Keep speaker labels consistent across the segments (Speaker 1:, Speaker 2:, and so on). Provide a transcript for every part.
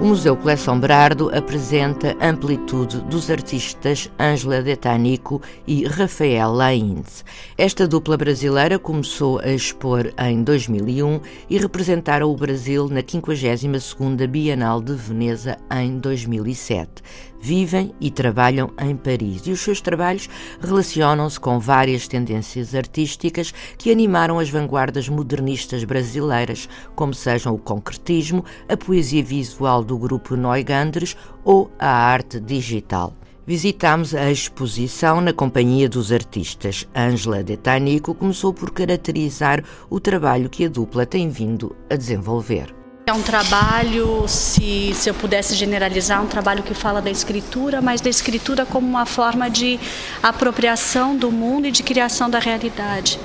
Speaker 1: O Museu Coleção Berardo apresenta Amplitude dos artistas Ângela Detanico e Rafael Laínez. Esta dupla brasileira começou a expor em 2001 e representaram o Brasil na 52ª Bienal de Veneza em 2007 vivem e trabalham em Paris e os seus trabalhos relacionam-se com várias tendências artísticas que animaram as vanguardas modernistas brasileiras, como sejam o concretismo, a poesia visual do grupo Neugandres ou a arte digital. Visitámos a exposição na companhia dos artistas. Ângela Detanico começou por caracterizar o trabalho que a dupla tem vindo a desenvolver.
Speaker 2: É um trabalho, se, se eu pudesse generalizar, um trabalho que fala da escritura, mas da escritura como uma forma de apropriação do mundo e de criação da realidade.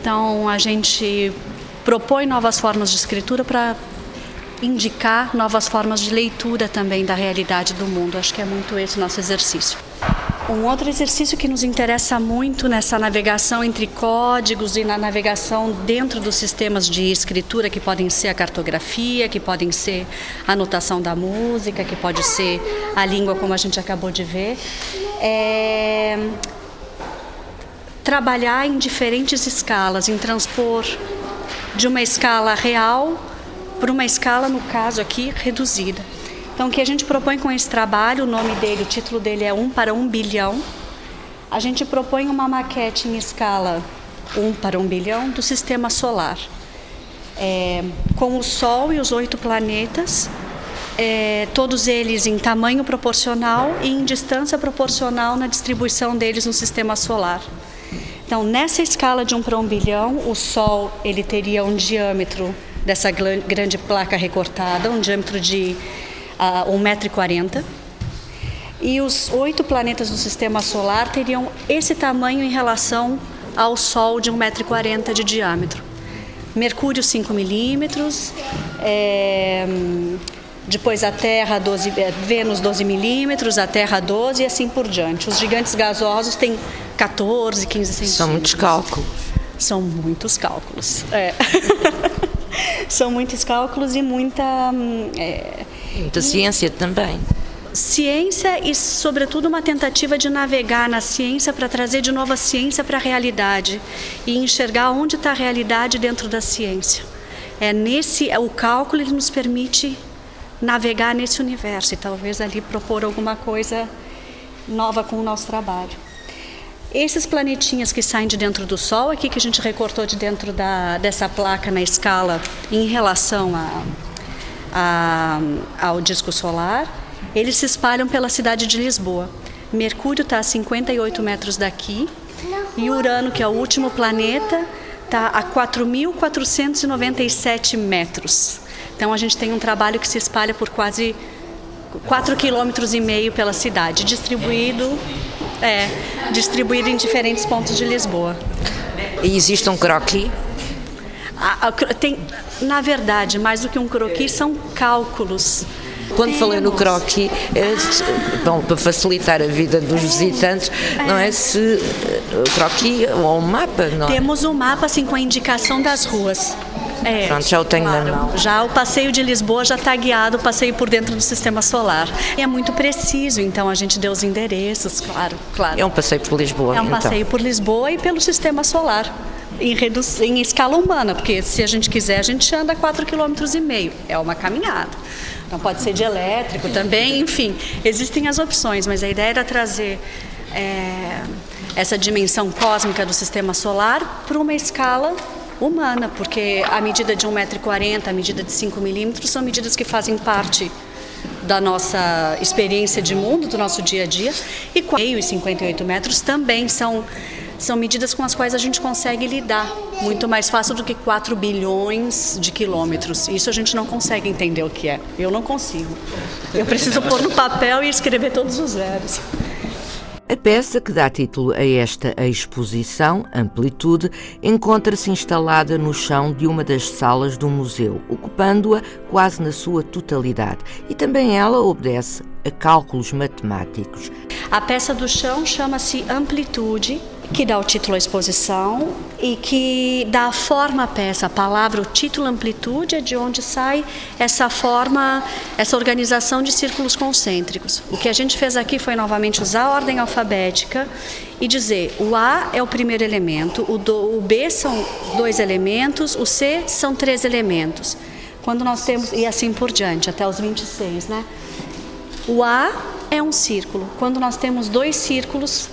Speaker 2: Então, a gente propõe novas formas de escritura para indicar novas formas de leitura também da realidade do mundo. Acho que é muito esse nosso exercício. Um outro exercício que nos interessa muito nessa navegação entre códigos e na navegação dentro dos sistemas de escritura, que podem ser a cartografia, que podem ser a anotação da música, que pode ser a língua, como a gente acabou de ver, é trabalhar em diferentes escalas, em transpor de uma escala real para uma escala, no caso aqui, reduzida. Então, o que a gente propõe com esse trabalho, o nome dele, o título dele é 1 para 1 bilhão. A gente propõe uma maquete em escala 1 para 1 bilhão do sistema solar, é, com o Sol e os oito planetas, é, todos eles em tamanho proporcional e em distância proporcional na distribuição deles no sistema solar. Então, nessa escala de 1 para 1 bilhão, o Sol ele teria um diâmetro dessa grande placa recortada, um diâmetro de a 1,40m. E os oito planetas do sistema solar teriam esse tamanho em relação ao Sol de 1,40m de diâmetro. Mercúrio 5 milímetros, é, depois a Terra 12, é, Vênus 12 milímetros, a Terra 12 e assim por diante. Os gigantes gasosos têm 14, 15 centímetros.
Speaker 1: São muitos cálculos.
Speaker 2: São muitos cálculos. É. São muitos cálculos e muita hum, é,
Speaker 1: Ciência também.
Speaker 2: Ciência e, sobretudo, uma tentativa de navegar na ciência para trazer de novo a ciência para a realidade e enxergar onde está a realidade dentro da ciência. É nesse, o cálculo ele nos permite navegar nesse universo e talvez ali propor alguma coisa nova com o nosso trabalho. Esses planetinhas que saem de dentro do Sol, aqui que a gente recortou de dentro da, dessa placa na escala em relação a, a, ao disco solar, eles se espalham pela cidade de Lisboa. Mercúrio está a 58 metros daqui e Urano, que é o último planeta, está a 4.497 metros. Então a gente tem um trabalho que se espalha por quase 4 quilômetros e meio pela cidade, distribuído, é, distribuído em diferentes pontos de Lisboa.
Speaker 1: E existe um croquis?
Speaker 2: A, a, tem, na verdade, mais do que um croquis, são cálculos.
Speaker 1: Quando Temos. falei no croquis, é, bom, para facilitar a vida dos visitantes, não é se o croquis ou um mapa, não
Speaker 2: é? Temos um mapa assim com a indicação das ruas.
Speaker 1: É, Pronto, já o tenho claro. na mão.
Speaker 2: Já o passeio de Lisboa já está guiado, o passeio por dentro do sistema solar. E é muito preciso, então a gente deu os endereços, claro, claro.
Speaker 1: É um passeio por Lisboa.
Speaker 2: É um
Speaker 1: então.
Speaker 2: passeio por Lisboa e pelo sistema solar em, em escala humana, porque se a gente quiser, a gente anda 4,5 km. É uma caminhada. Então pode ser de elétrico também, enfim, existem as opções, mas a ideia era trazer é, essa dimensão cósmica do sistema solar para uma escala humana, porque a medida de 1,40m, a medida de 5 milímetros são medidas que fazem parte da nossa experiência de mundo, do nosso dia a dia, e 4,5 e 58 metros também são são medidas com as quais a gente consegue lidar muito mais fácil do que 4 bilhões de quilômetros. Isso a gente não consegue entender o que é. Eu não consigo. Eu preciso pôr no papel e escrever todos os zeros.
Speaker 1: A peça que dá título a esta exposição, Amplitude, encontra-se instalada no chão de uma das salas do museu, ocupando-a quase na sua totalidade, e também ela obedece a cálculos matemáticos.
Speaker 2: A peça do chão chama-se Amplitude que dá o título à exposição e que dá forma à peça. A palavra, o título amplitude é de onde sai essa forma, essa organização de círculos concêntricos. O que a gente fez aqui foi novamente usar a ordem alfabética e dizer o A é o primeiro elemento, o, do, o B são dois elementos, o C são três elementos. Quando nós temos, e assim por diante, até os 26, né? O A é um círculo. Quando nós temos dois círculos,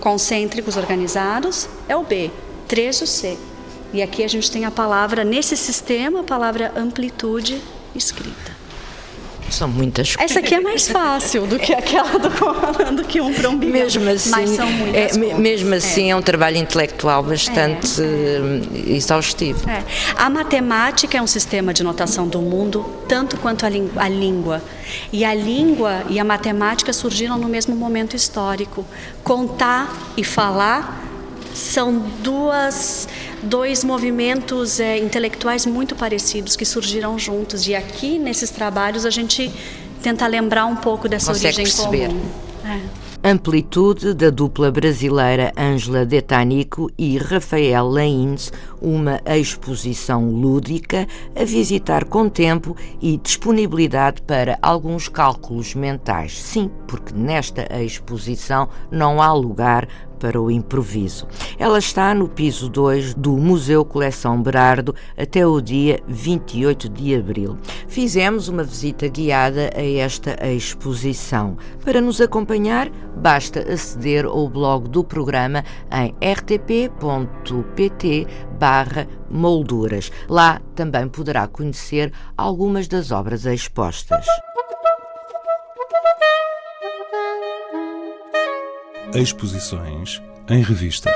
Speaker 2: concêntricos organizados é o B, três o C. E aqui a gente tem a palavra, nesse sistema, a palavra amplitude escrita.
Speaker 1: São muitas
Speaker 2: coisas. Essa aqui é mais fácil do que aquela do, do que um para um bilhão.
Speaker 1: Mesmo assim,
Speaker 2: mas são muitas
Speaker 1: é, mesmo assim é. é. um trabalho intelectual bastante é, é. exaustivo.
Speaker 2: É. A matemática é um sistema de notação do mundo, tanto quanto a, a língua. E a língua e a matemática surgiram no mesmo momento histórico. Contar e falar são duas, dois movimentos é, intelectuais muito parecidos que surgiram juntos. E aqui, nesses trabalhos, a gente tenta lembrar um pouco dessa
Speaker 1: Consegue
Speaker 2: origem
Speaker 1: perceber.
Speaker 2: comum.
Speaker 1: É. Amplitude da dupla brasileira Ângela Detanico e Rafael Laínez, uma exposição lúdica a visitar com tempo e disponibilidade para alguns cálculos mentais. Sim, porque nesta exposição não há lugar para o improviso. Ela está no piso 2 do Museu Coleção Berardo até o dia 28 de abril. Fizemos uma visita guiada a esta exposição. Para nos acompanhar, basta aceder ao blog do programa em rtp.pt molduras. Lá também poderá conhecer algumas das obras expostas.
Speaker 3: Exposições em revista.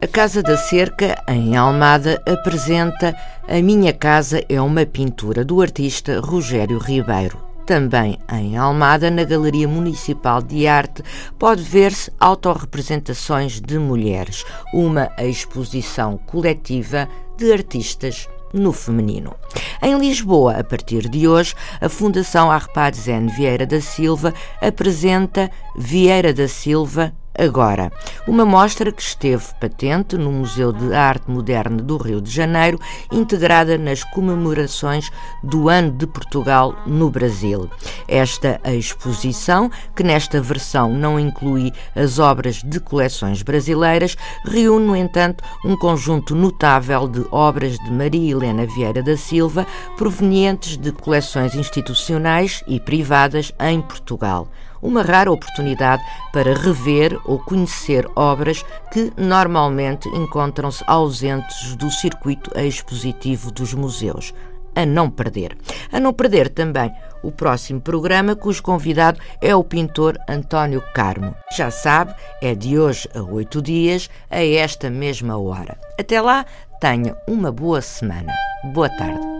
Speaker 1: A Casa da Cerca, em Almada, apresenta A Minha Casa é uma pintura do artista Rogério Ribeiro. Também em Almada, na Galeria Municipal de Arte, pode ver-se autorrepresentações de mulheres, uma exposição coletiva de artistas no feminino. Em Lisboa, a partir de hoje, a Fundação Arpad Zen Vieira da Silva apresenta Vieira da Silva agora. Uma mostra que esteve patente no Museu de Arte Moderna do Rio de Janeiro, integrada nas comemorações do Ano de Portugal no Brasil. Esta exposição, que nesta versão não inclui as obras de coleções brasileiras, reúne, no entanto, um conjunto notável de obras de Maria Helena Vieira da Silva, provenientes de coleções institucionais e privadas em Portugal uma rara oportunidade para rever ou conhecer obras que normalmente encontram-se ausentes do circuito expositivo dos museus. A não perder. A não perder também o próximo programa, cujo convidado é o pintor António Carmo. Já sabe, é de hoje a oito dias, a esta mesma hora. Até lá, tenha uma boa semana. Boa tarde.